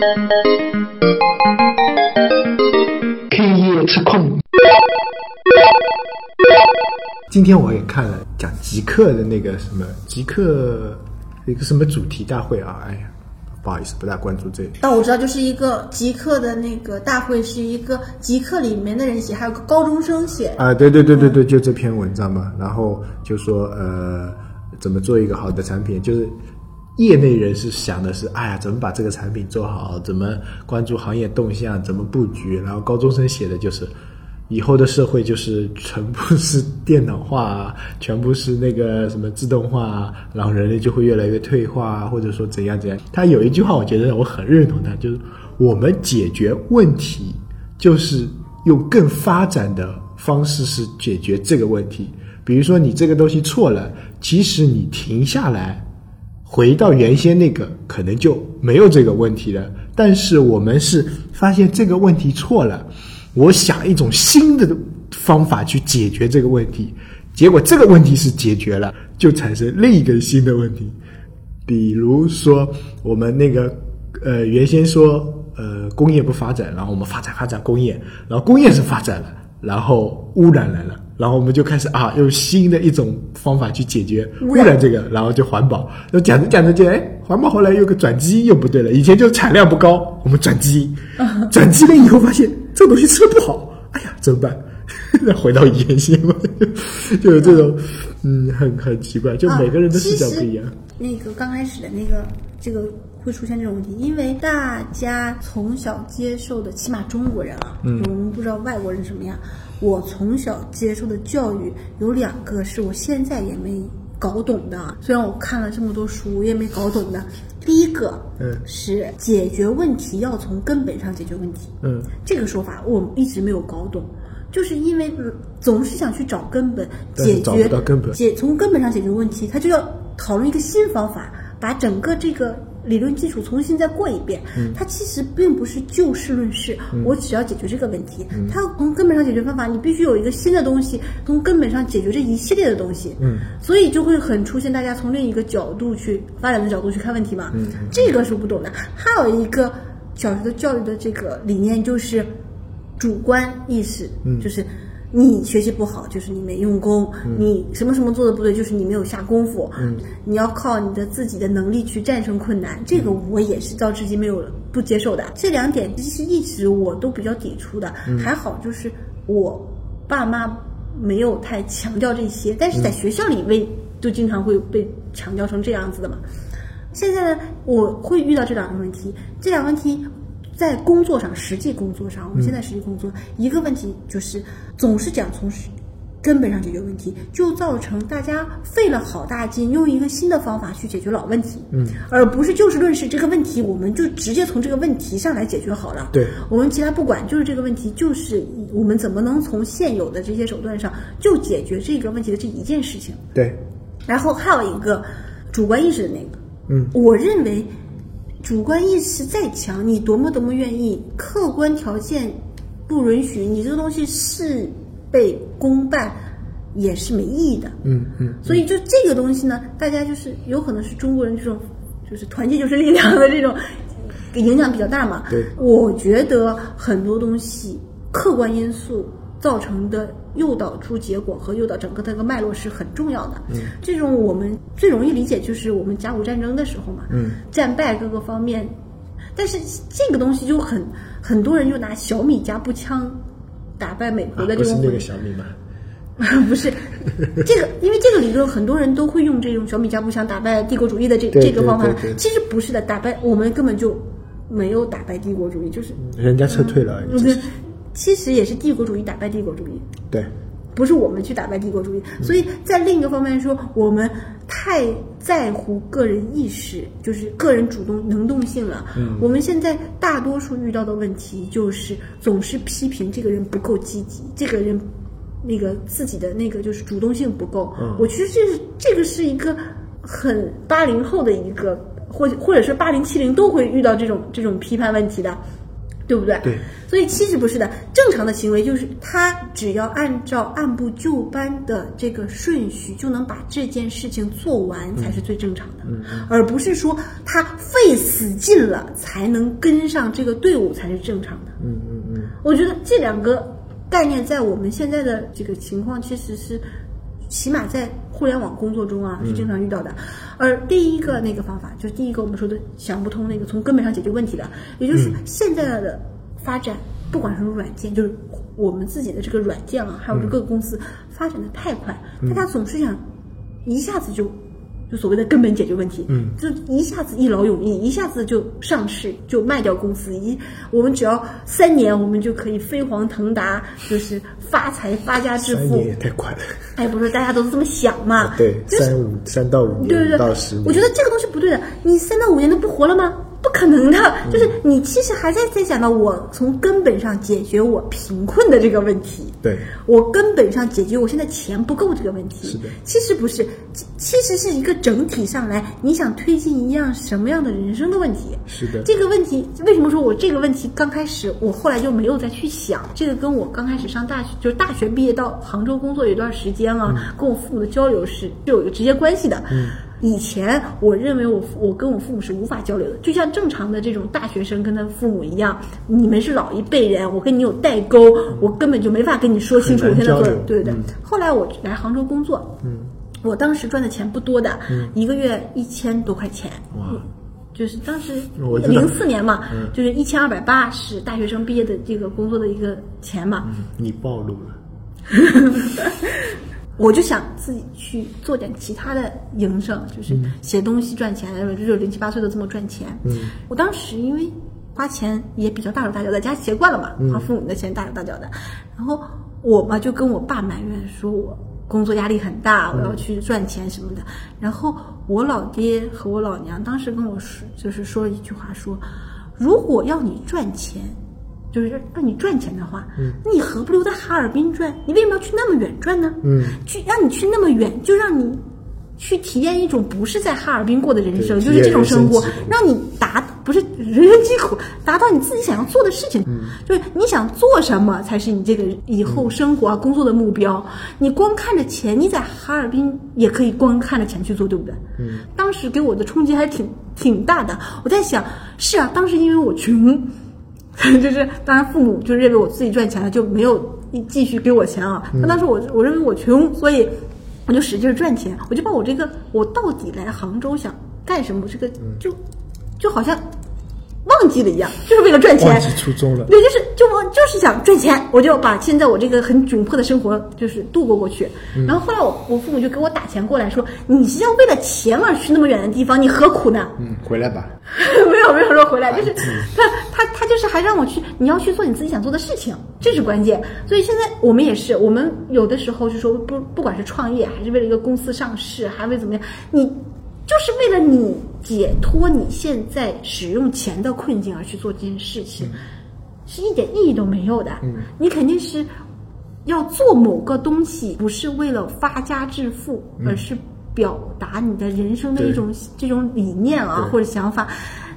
K 夜吃空。今天我也看了讲极客的那个什么极客一个什么主题大会啊，哎呀，不好意思，不大关注这个。但我知道，就是一个极客的那个大会，是一个极客里面的人写，还有个高中生写。啊，对对对对对，就这篇文章嘛，然后就说呃，怎么做一个好的产品，就是业内人士想的是，哎呀，怎么把这个产品做好，怎么关注行业动向，怎么布局，然后高中生写的就是。以后的社会就是全部是电脑化，全部是那个什么自动化，然后人类就会越来越退化，或者说怎样怎样。他有一句话，我觉得我很认同他，就是我们解决问题就是用更发展的方式是解决这个问题。比如说你这个东西错了，即使你停下来，回到原先那个，可能就没有这个问题了。但是我们是发现这个问题错了。我想一种新的方法去解决这个问题，结果这个问题是解决了，就产生另一个新的问题。比如说，我们那个呃，原先说呃工业不发展，然后我们发展发展工业，然后工业是发展了，然后污染来了，然后我们就开始啊用新的一种方法去解决污染这个，然后就环保。那讲着讲着就哎，环保后来又个转基因又不对了，以前就产量不高，我们转基因，转基因了以后发现。这东西吃的不好，哎呀，怎么办？再回到原先嘛，就有这种，嗯，很很奇怪，就每个人的视角不一样。那个刚开始的那个，这个会出现这种问题，因为大家从小接受的，起码中国人啊，嗯，我们不知道外国人什么样。我从小接受的教育有两个，是我现在也没搞懂的。虽然我看了这么多书，我也没搞懂的。第一个，嗯，是解决问题要从根本上解决问题，嗯，这个说法我一直没有搞懂，就是因为总是想去找根本，解决解从根本上解决问题，他就要讨论一个新方法，把整个这个。理论基础重新再过一遍，它其实并不是就事论事。我只要解决这个问题，它从根本上解决方法，你必须有一个新的东西，从根本上解决这一系列的东西。嗯，所以就会很出现大家从另一个角度去发展的角度去看问题嘛。嗯，这个是不懂的。还有一个小学的教育的这个理念就是主观意识，就是。你学习不好，就是你没用功；你什么什么做的不对，就是你没有下功夫。你要靠你的自己的能力去战胜困难，这个我也是到至今没有不接受的。这两点其实一直我都比较抵触的。还好就是我爸妈没有太强调这些，但是在学校里为就经常会被强调成这样子的嘛。现在呢，我会遇到这两个问题，这两个问题。在工作上，实际工作上，我们现在实际工作一个问题就是总是讲从根本上解决问题，就造成大家费了好大劲，用一个新的方法去解决老问题，嗯，而不是就事论事，这个问题我们就直接从这个问题上来解决好了。对，我们其他不管，就是这个问题，就是我们怎么能从现有的这些手段上就解决这个问题的这一件事情。对，然后还有一个主观意识的那个，嗯，我认为。主观意识再强，你多么多么愿意，客观条件不允许，你这个东西事倍功半也是没意义的。嗯嗯。所以就这个东西呢，大家就是有可能是中国人这种，就是团结就是力量的这种影响比较大嘛。对。我觉得很多东西客观因素。造成的诱导出结果和诱导整个那个脉络是很重要的。嗯，这种我们最容易理解就是我们甲午战争的时候嘛。嗯，战败各个方面，但是这个东西就很很多人就拿小米加步枪打败美国的这种。不是那个小米吗？不是，这个因为这个理论很多人都会用这种小米加步枪打败帝国主义的这这个方法。其实不是的，打败我们根本就没有打败帝国主义，就是人家撤退了。其实也是帝国主义打败帝国主义，对，不是我们去打败帝国主义。所以在另一个方面说，我们太在乎个人意识，就是个人主动能动性了。嗯，我们现在大多数遇到的问题就是总是批评这个人不够积极，这个人那个自己的那个就是主动性不够。嗯，我其实这是这个是一个很八零后的一个，或或者是八零七零都会遇到这种这种批判问题的。对不对？对。所以其实不是的，正常的行为就是他只要按照按部就班的这个顺序，就能把这件事情做完，才是最正常的，而不是说他费死劲了才能跟上这个队伍才是正常的。嗯嗯嗯，我觉得这两个概念在我们现在的这个情况，其实是起码在互联网工作中啊是经常遇到的。而第一个那个方法，就是第一个我们说的想不通那个从根本上解决问题的，也就是现在的发展，不管是软件，就是我们自己的这个软件啊，还有这各个公司发展的太快，大家总是想一下子就。就所谓的根本解决问题，嗯，就一下子一劳永逸，一下子就上市，就卖掉公司，一我们只要三年，我们就可以飞黄腾达，就是发财发家致富。三年也太快了。哎，不是，大家都是这么想嘛？对，就是三五三到五对对对，到十年。我觉得这个东西不对的。你三到五年都不活了吗？不可能的。就是你其实还在在想到我从根本上解决我贫困的这个问题。对，我根本上解决我现在钱不够这个问题。是的其实不是，其其实是一个整体上来，你想推进一样什么样的人生的问题。是的，这个问题为什么说我这个问题刚开始，我后来就没有再去想？这个跟我刚开始上大学，就是大学毕业到杭州工作有一段时间啊，跟我父母的交流是是有一个直接关系的。嗯，以前我认为我我跟我父母是无法交流的，就像正常的这种大学生跟他父母一样，你们是老一辈人，我跟你有代沟，我根本就没法跟你说清楚我现在做的对对对。嗯后来我来杭州工作，嗯，我当时赚的钱不多的，一个月一千多块钱。哇，就是当时零四年嘛，嗯就是一千二百八是大学生毕业的这个工作的一个钱嘛，嗯你暴露了。我就想自己去做点其他的营生，就是写东西赚钱，就是零七八碎的这么赚钱。嗯，我当时因为花钱也比较大手大脚在，家习惯了嘛，花父母的钱大手大脚的，然后我嘛就跟我爸埋怨说我工作压力很大，我要去赚钱什么的。然后我老爹和我老娘当时跟我说，就是说了一句话说，如果要你赚钱。就是让你赚钱的话，嗯，那你何不留在哈尔滨赚？你为什么要去那么远赚呢？嗯，去让你去那么远，就让你去体验一种不是在哈尔滨过的人生，就是这种生活让你达不是人生疾苦，达到你自己想要做的事情，嗯就是你想做什么才是你这个以后生活啊、工作的目标。你光看着钱，你在哈尔滨也可以光看着钱去做，对不对？嗯，当时给我的冲击还挺挺大的。我在想，是啊，当时因为我穷。就是当然，父母就认为我自己赚钱了，就没有继续给我钱啊。但当时我我认为我穷，所以我就使劲赚钱，我就把我这个我到底来杭州想干什么，这个就就好像忘记了一样，就是为了赚钱忘。记初衷了。对，就是就我就是想赚钱，我就把现在我这个很窘迫的生活就是度过过去。然后后来我我父母就给我打钱过来说，你是要为了钱而去那么远的地方，你何苦呢？嗯，回来吧。没有没有说回来，就是他他他就是还让我去，你要去做你自己想做的事情，这是关键。所以现在我们也是，我们有的时候就说不不管是创业，还是为了一个公司上市，还为怎么样，你就是为了你解脱你现在使用钱的困境而去做这件事情，是一点意义都没有的。你肯定是要做某个东西，不是为了发家致富，而是表达你的人生的一种这种理念啊或者想法。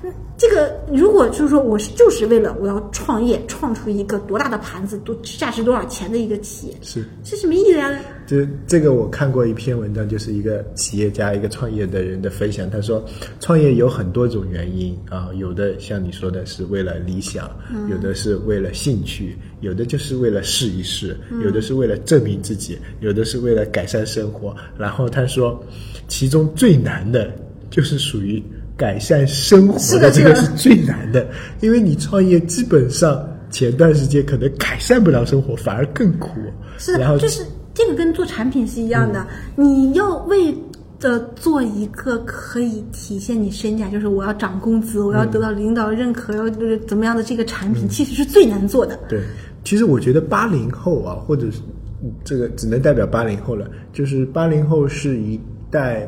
嗯这个如果就是说我是就是为了我要创业，创出一个多大的盘子，多价值多少钱的一个企业，是，是什么意义的呀。这这个我看过一篇文章，就是一个企业家、一个创业的人的分享。他说，创业有很多种原因啊，有的像你说的是为了理想，有的是为了兴趣，有的就是为了试一试，有的是为了证明自己，有的是为了改善生活。然后他说，其中最难的就是属于改善生活是的这个是最难的，因为你创业基本上前段时间可能改善不了生活，反而更苦。是然后的，就是这个跟做产品是一样的，你要为的做一个可以体现你身价，就是我要涨工资，我要得到领导认可，要就是怎么样的这个产品，其实是最难做的。对，其实我觉得八零后啊，或者是嗯这个只能代表八零后了，就是八零后是一代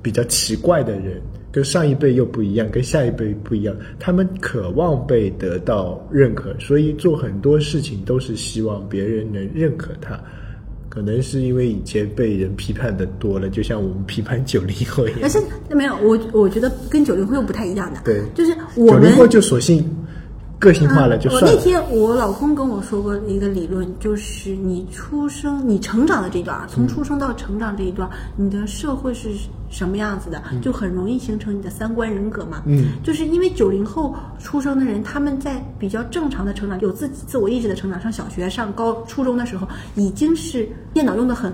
比较奇怪的人，跟上一辈又不一样，跟下一辈不一样，他们渴望被得到认可，所以做很多事情都是希望别人能认可他。可能是因为以前被人批判的多了，就像我们批判九零后一样。但是没有，我我觉得跟九零后又不太一样的，对。就是我们九零后就索性个性化了就算了。我那天我老公跟我说过一个理论，就是你出生、你成长的这一段，从出生到成长这一段，你的社会是什么样子的，就很容易形成你的三观人格嘛。嗯，就是因为九零后出生的人，他们在比较正常的成长，有自己自我意识的成长，上小学、上高初中的时候，已经是电脑用的很。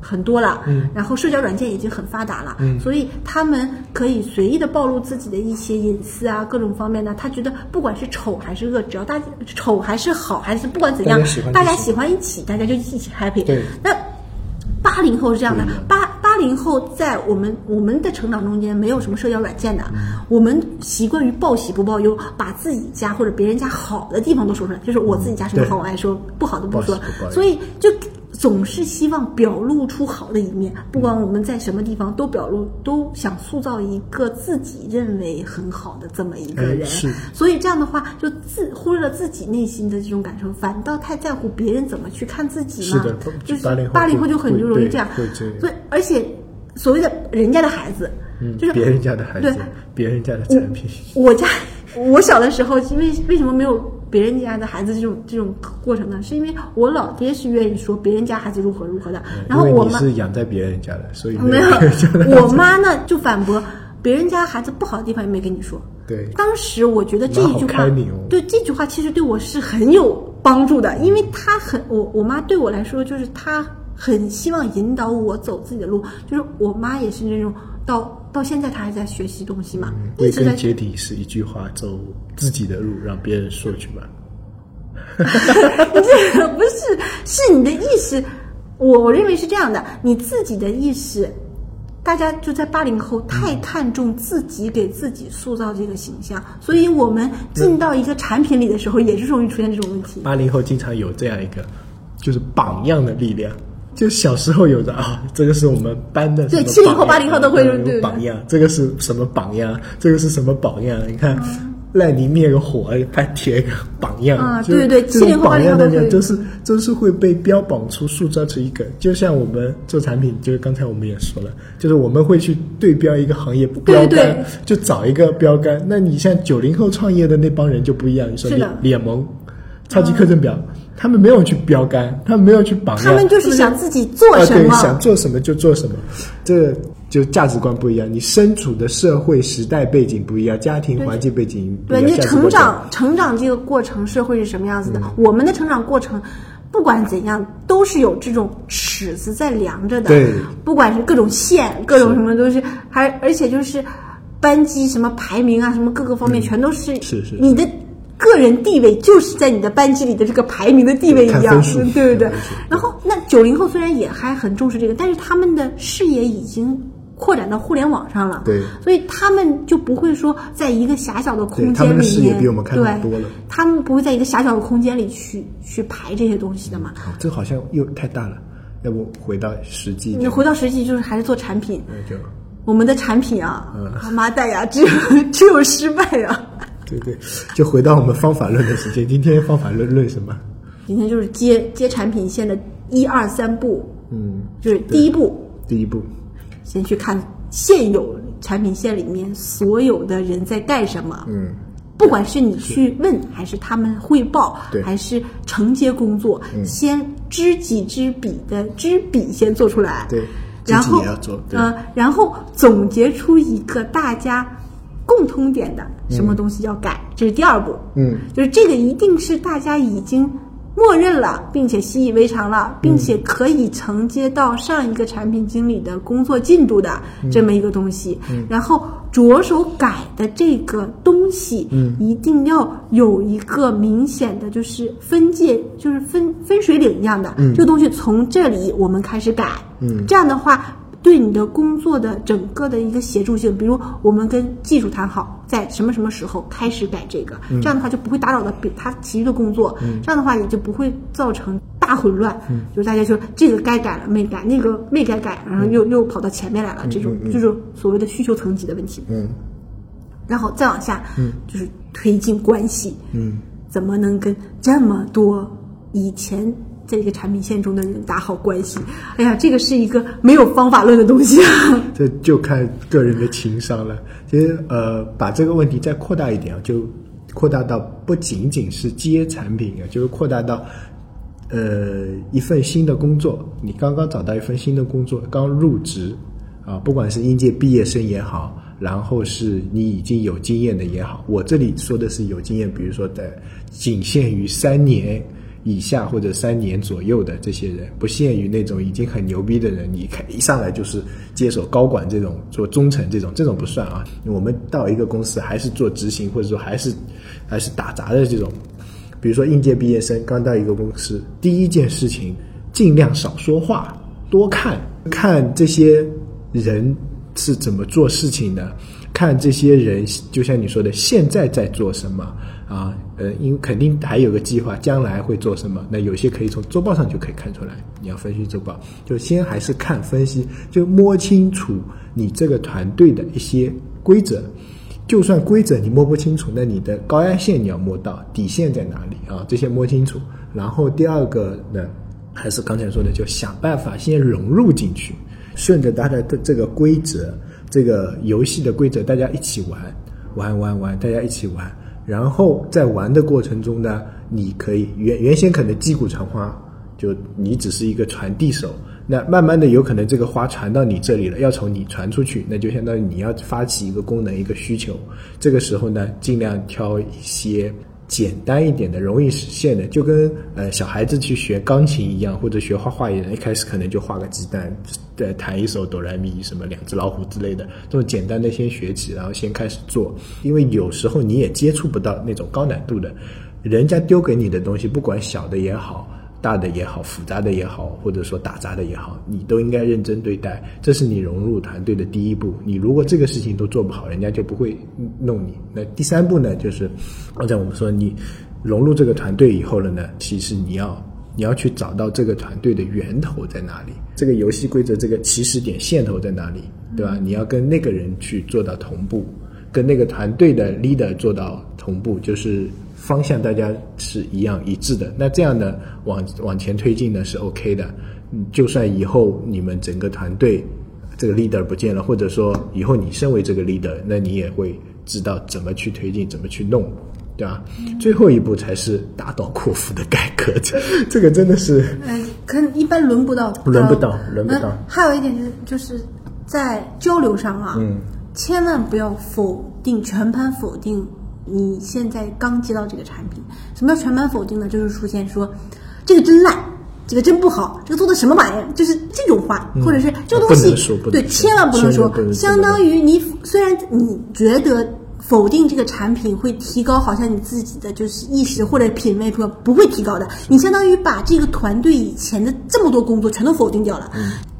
很多了，嗯，然后社交软件已经很发达了，嗯。所以他们可以随意的暴露自己的一些隐私啊，各种方面的。他觉得不管是丑还是恶，只要大家丑还是好还是不管怎样大家喜欢，一起，大家就一起 happy。对。那八零后是这样的八八零后在我们我们的成长中间没有什么社交软件的，我们习惯于报喜不报忧，把自己家或者别人家好的地方都说出来，就是我自己家什么好我爱说，不好的不说。所以就总是希望表露出好的一面，不管我们在什么地方都表露，都想塑造一个自己认为很好的这么一个人。所以这样的话，就自忽略了自己内心的这种感受，反倒太在乎别人怎么去看自己嘛。是的就是80后八零后就很就容易这样。所以而且所谓的人家的孩子，就是嗯别人家的孩子对，别人家的产品，我家 我小的时候，因为为什么没有别人家的孩子这种这种过程呢？是因为我老爹是愿意说别人家孩子如何如何的，然后我妈是养在别人家的，所以没有我妈呢就反驳别人家孩子不好的地方也没跟你说。对当时我觉得这一句话哦，对这句话其实对我是很有帮助的，因为她很我我妈对我来说就是她很希望引导我走自己的路，就是我妈也是那种到到现在他还在学习东西嘛，一归直在根结底是一句话：走自己的路，让别人说去吧。这 个不是，是你的意识，我我认为是这样的，你自己的意识，大家就在八零后太看重自己给自己塑造这个形象，所以我们进到一个产品里的时候，也是容易出现这种问题。八零后经常有这样一个，就是榜样的力量。就小时候有的啊，这个是我们班的对什么70后榜样80后都会呃对对榜样，这个是什么榜样？这个是什么榜样？你看，嗯赖泥灭个火，还贴个榜样啊对对对这种70后榜样的80后都是都是会被标榜出、塑造出一个。就像我们做产品，就是刚才我们也说了，就是我们会去对标一个行业标杆，对对就找一个标杆。那你像九零后创业的那帮人就不一样，你说是的联联盟、超级课程表。他们没有去标杆，他们没有去榜样，他们就是想自己做啊，对，什么，想做什么就做什么，这就价值观不一样。你身处的社会时代背景不一样，家庭环境背景不一对，样，你成长成长这个过程，社会是什么样子嗯的？我们的成长过程，不管怎样，都是有这种尺子在量着的。对，不管是各种线，各种什么都是，还而且就是班级什么排名啊，什么各个方面，全都是嗯是是你的。个人地位就是在你的班级里的这个排名的地位一样，对不对？然后那九零后虽然也还很重视这个，但是他们的视野已经扩展到互联网上了，对所以他们就不会说在一个狭小的空对他们的间里面，视野比我们看得对多了他们不会在一个狭小的空间里去去排这些东西的嘛。哦这好像又太大了，要不回到实际？你回到实际，就是还是做产品，我们的产品啊，嗯妈蛋呀，只有只有失败啊！对对，就回到我们方法论的时间。今天方法论论什么？今天就是接接产品线的一二三步，嗯，就是第一步，第一步，先去看现有产品线里面所有的人在干什么。嗯，不管是你去问，还是他们汇报对，还是承接工作，先知己知彼的知彼先做出来，对然后呃，然后总结出一个大家共通点的什么东西要改，这是第二步，嗯，就是这个一定是大家已经默认了，并且习以为常了，并且可以承接到上一个产品经理的工作进度的这么一个东西。然后着手改的这个东西，嗯。一定要有一个明显的就是分界，就是分分水岭一样的。嗯。这个东西从这里我们开始改，嗯。这样的话。对你的工作的整个的一个协助性，比如我们跟技术谈好，在什么什么时候开始改这个，这样的话就不会打扰到别他其余的工作，这样的话也就不会造成大混乱。就是大家说这个该改了没改，那个没该改，然后又、又跑到前面来了，这种就是所谓的需求层级的问题。嗯。然后再往下，就是推进关系，嗯，怎么能跟这么多以前在一个产品线中的人打好关系？哎呀，这个是一个没有方法论的东西啊。这就看个人的情商了。其实呃，把这个问题再扩大一点啊，就扩大到不仅仅是接产品啊，就是扩大到呃一份新的工作，你刚刚找到一份新的工作，刚入职啊，不管是应届毕业生也好，然后是你已经有经验的也好，我这里说的是有经验，比如说在仅限于三年。以下或者三年左右的这些人，不限于那种已经很牛逼的人，你看一上来就是接手高管这种，做中层这种，这种不算啊。我们到一个公司还是做执行，或者说还是还是打杂的这种，比如说应届毕业生刚到一个公司，第一件事情尽量少说话，多看看这些人是怎么做事情的，看这些人就像你说的，现在在做什么。啊，呃，因为肯定还有个计划，将来会做什么？那有些可以从周报上就可以看出来。你要分析周报，就先还是看分析，就摸清楚你这个团队的一些规则。就算规则你摸不清楚，那你的高压线你要摸到，底线在哪里啊？这些摸清楚。然后第二个呢，还是刚才说的，就想办法先融入进去，顺着大家的这个规则，这个游戏的规则，大家一起玩，玩玩玩，大家一起玩。然后在玩的过程中呢，你可以原原先可能击鼓传花，就你只是一个传递手，那慢慢的有可能这个花传到你这里了，要从你传出去，那就相当于你要发起一个功能一个需求，这个时候呢，尽量挑一些。简单一点的，容易实现的，就跟呃小孩子去学钢琴一样，或者学画画一样，一开始可能就画个鸡蛋，再弹一首哆来咪什么两只老虎之类的，这种简单的先学起，然后先开始做，因为有时候你也接触不到那种高难度的，人家丢给你的东西，不管小的也好。大的也好，复杂的也好，或者说打杂的也好，你都应该认真对待。这是你融入团队的第一步。你如果这个事情都做不好，人家就不会弄你。那第三步呢，就是刚才我们说，你融入这个团队以后了呢，其实你要你要去找到这个团队的源头在哪里，这个游戏规则这个起始点线头在哪里，对吧？你要跟那个人去做到同步，跟那个团队的 leader 做到同步，就是。方向大家是一样一致的，那这样呢，往往前推进呢是 OK 的。就算以后你们整个团队这个 leader 不见了，或者说以后你身为这个 leader，那你也会知道怎么去推进，怎么去弄，对吧？最后一步才是大刀阔斧的改革，这 这个真的是，嗯，可能一般轮不到，轮不到，轮不到。还有一点就是就是在交流上啊，嗯，千万不要否定，全盘否定。你现在刚接到这个产品，什么叫全盘否定呢？就是出现说，这个真烂，这个真不好，这个做的什么玩意儿？就是这种话，或者是这个东西，对，千万不能说。相当于你虽然你觉得否定这个产品会提高，好像你自己的就是意识或者品味不不会提高的，你相当于把这个团队以前的这么多工作全都否定掉了。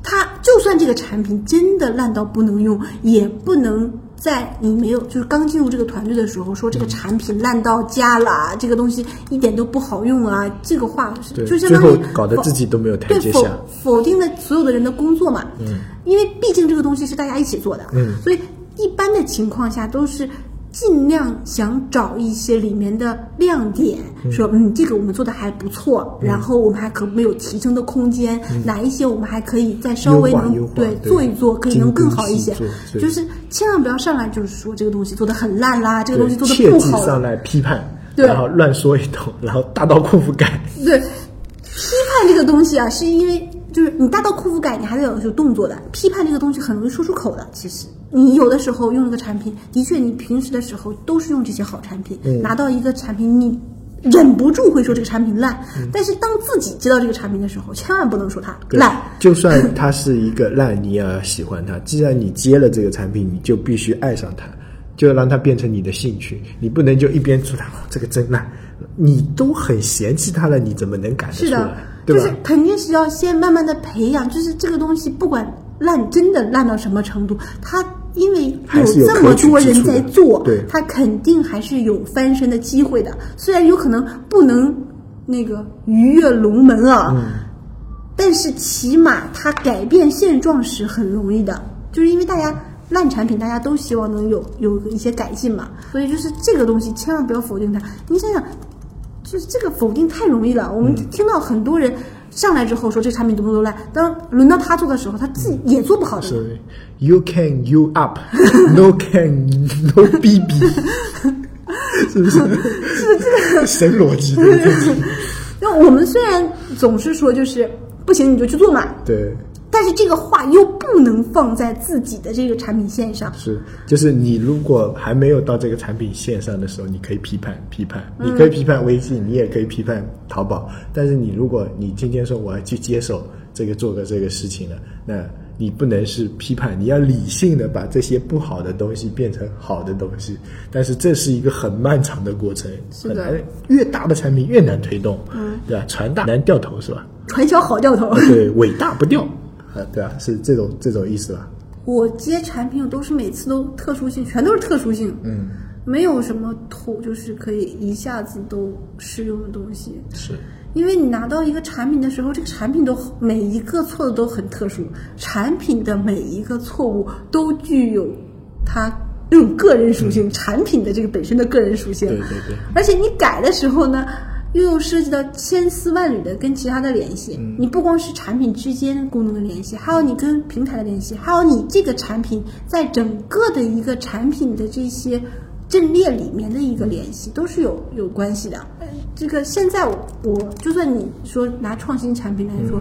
他就算这个产品真的烂到不能用，也不能。在你没有就是刚进入这个团队的时候，说这个产品烂到家了，这个东西一点都不好用啊，这个话就相当于搞得自己都没有台阶下，否定了所有的人的工作嘛。嗯，因为毕竟这个东西是大家一起做的，嗯，所以一般的情况下都是。尽量想找一些里面的亮点，说嗯，这个我们做的还不错，然后我们还可没有提升的空间，哪一些我们还可以再稍微能对做一做，可以能更好一些。就是千万不要上来就是说这个东西做的很烂啦，这个东西做的不好。上来批判，然后乱说一通，然后大刀阔斧改。对，批判这个东西啊，是因为就是你大刀阔斧改，你还得有有动作的。批判这个东西很容易说出口的，其实。你有的时候用一个产品，的确，你平时的时候都是用这些好产品。拿到一个产品，你忍不住会说这个产品烂。但是当自己接到这个产品的时候，千万不能说它烂。就算它是一个烂，你也要喜欢它。既然你接了这个产品，你就必须爱上它，就要让它变成你的兴趣。你不能就一边说它哦这个真烂，你都很嫌弃它了，你怎么能改得出来？就是肯定是要先慢慢的培养，就是这个东西不管。烂真的烂到什么程度？它因为有这么多人在做，它肯定还是有翻身的机会的。虽然有可能不能那个鱼跃龙门啊，但是起码它改变现状是很容易的。就是因为大家烂产品，大家都希望能有有一些改进嘛，所以就是这个东西千万不要否定它。你想想，就是这个否定太容易了。我们听到很多人。上来之后说这产品多么多烂，当轮到他做的时候，他自己也做不好的。是，You can you up, no can no BB。是不是？是这个神逻辑，对对对那我们虽然总是说就是不行你就去做嘛，对。但是这个话又不能放在自己的这个产品线上。是，就是你如果还没有到这个产品线上的时候，你可以批判批判，你可以批判微信，你也可以批判淘宝。但是你如果你今天说我要去接手这个做个这个事情了，那你不能是批判，你要理性的把这些不好的东西变成好的东西。但是这是一个很漫长的过程，是难，越大的产品越难推动，嗯，对吧？船大难掉头是吧？传销好掉头。对，伟大不掉，啊，对啊，是这种这种意思吧？我接产品我都是每次都特殊性，全都是特殊性，嗯，没有什么土就是可以一下子都适用的东西。是，因为你拿到一个产品的时候，这个产品都每一个错的都很特殊，产品的每一个错误都具有它这种个人属性，产品的这个本身的个人属性。对对对，而且你改的时候呢，又又涉及到千丝万缕的跟其他的联系。你不光是产品之间功能的联系，还有你跟平台的联系，还有你这个产品在整个的一个产品的这些阵列里面的一个联系，都是有有关系的。呃这个现在我我就算你说拿创新产品来说。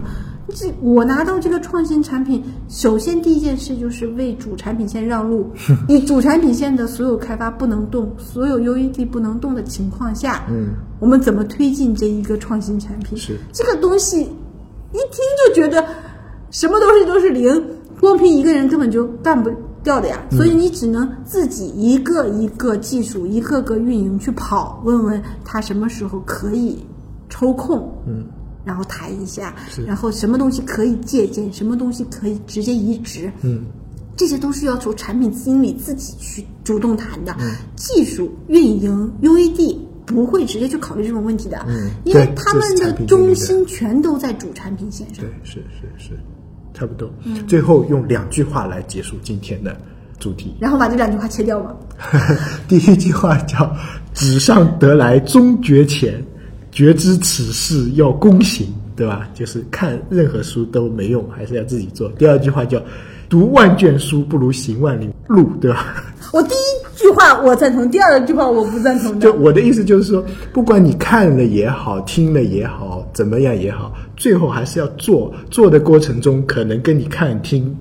这我拿到这个创新产品，首先第一件事就是为主产品线让路。你主产品线的所有开发不能动，所有 UED 不能动的情况下，嗯，我们怎么推进这一个创新产品？是这个东西，一听就觉得什么东西都是零，光凭一个人根本就干不掉的呀。所以你只能自己一个一个技术，一个个运营去跑，问问他什么时候可以抽空，嗯，然后谈一下，然后什么东西可以借鉴，什么东西可以直接移植，嗯，这些都是要求产品经理自己去主动谈的。嗯技术、运营、UED 不会直接去考虑这种问题的，嗯因为他们的中心全都在主产品线上对。，是是是，差不多。嗯最后用两句话来结束今天的主题。然后把这两句话切掉吧。第一句话叫“纸上得来终觉浅，觉知此事要躬行”，对吧？就是看任何书都没用，还是要自己做。第二句话叫“读万卷书不如行万里路”，对吧？我第一句话我赞同，第二句话我不赞同的就。我的意思就是说，不管你看了也好，听了也好，怎么样也好，最后还是要做。做的过程中，可能跟你看听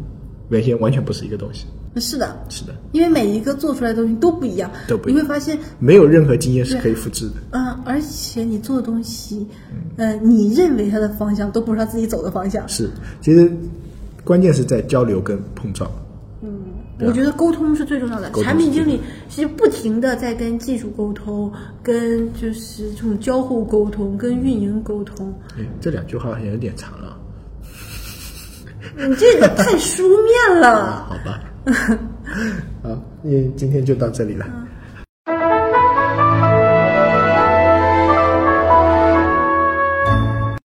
原先完全不是一个东西。是的，是的，因为每一个做出来的东西都不一样，都不一样你会发现，没有任何经验是可以复制的。嗯、而且你做的东西，呃，你认为它的方向都不是他自己走的方向。是，其实关键是在交流跟碰撞。对啊我觉得沟通是最重要的。产品经理其实不停的在跟技术沟通，跟就是这种交互沟通，跟运营沟通。哎，这两句话好像有点长了。你这个太书面了。好吧，好，那今天就到这里了。